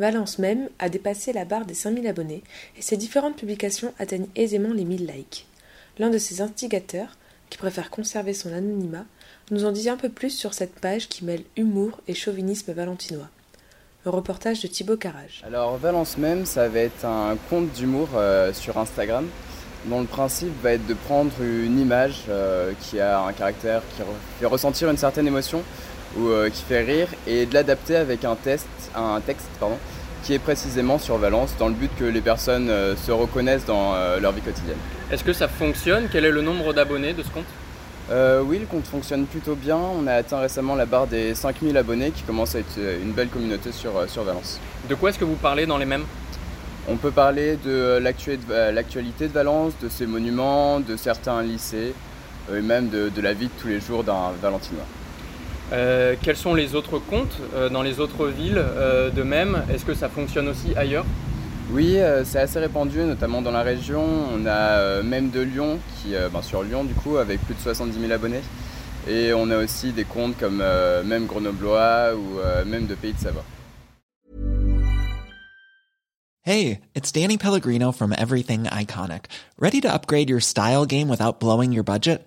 Valence même a dépassé la barre des 5000 abonnés et ses différentes publications atteignent aisément les 1000 likes. L'un de ses instigateurs, qui préfère conserver son anonymat, nous en dit un peu plus sur cette page qui mêle humour et chauvinisme valentinois. Un reportage de Thibaut Carrage. Alors Valence même, ça va être un compte d'humour euh, sur Instagram dont le principe va être de prendre une image euh, qui a un caractère qui fait ressentir une certaine émotion ou euh, qui fait rire et de l'adapter avec un, test, un texte pardon, qui est précisément sur Valence dans le but que les personnes euh, se reconnaissent dans euh, leur vie quotidienne. Est-ce que ça fonctionne? Quel est le nombre d'abonnés de ce compte? Euh, oui, le compte fonctionne plutôt bien. On a atteint récemment la barre des 5000 abonnés qui commence à être une belle communauté sur, sur Valence. De quoi est-ce que vous parlez dans les mêmes? On peut parler de l'actu- l'actualité de Valence, de ses monuments, de certains lycées, et même de, de la vie de tous les jours d'un Valentinois. Euh, Quels sont les autres comptes euh, dans les autres villes euh, de même? Est-ce que ça fonctionne aussi ailleurs? Oui, euh, c'est assez répandu, notamment dans la région. On a euh, même de Lyon, qui, euh, ben, sur Lyon du coup, avec plus de 70 000 abonnés. Et on a aussi des comptes comme euh, même Grenoblois ou euh, même de Pays de Savoie. Hey, it's Danny Pellegrino from Everything Iconic. Ready to upgrade your style game without blowing your budget?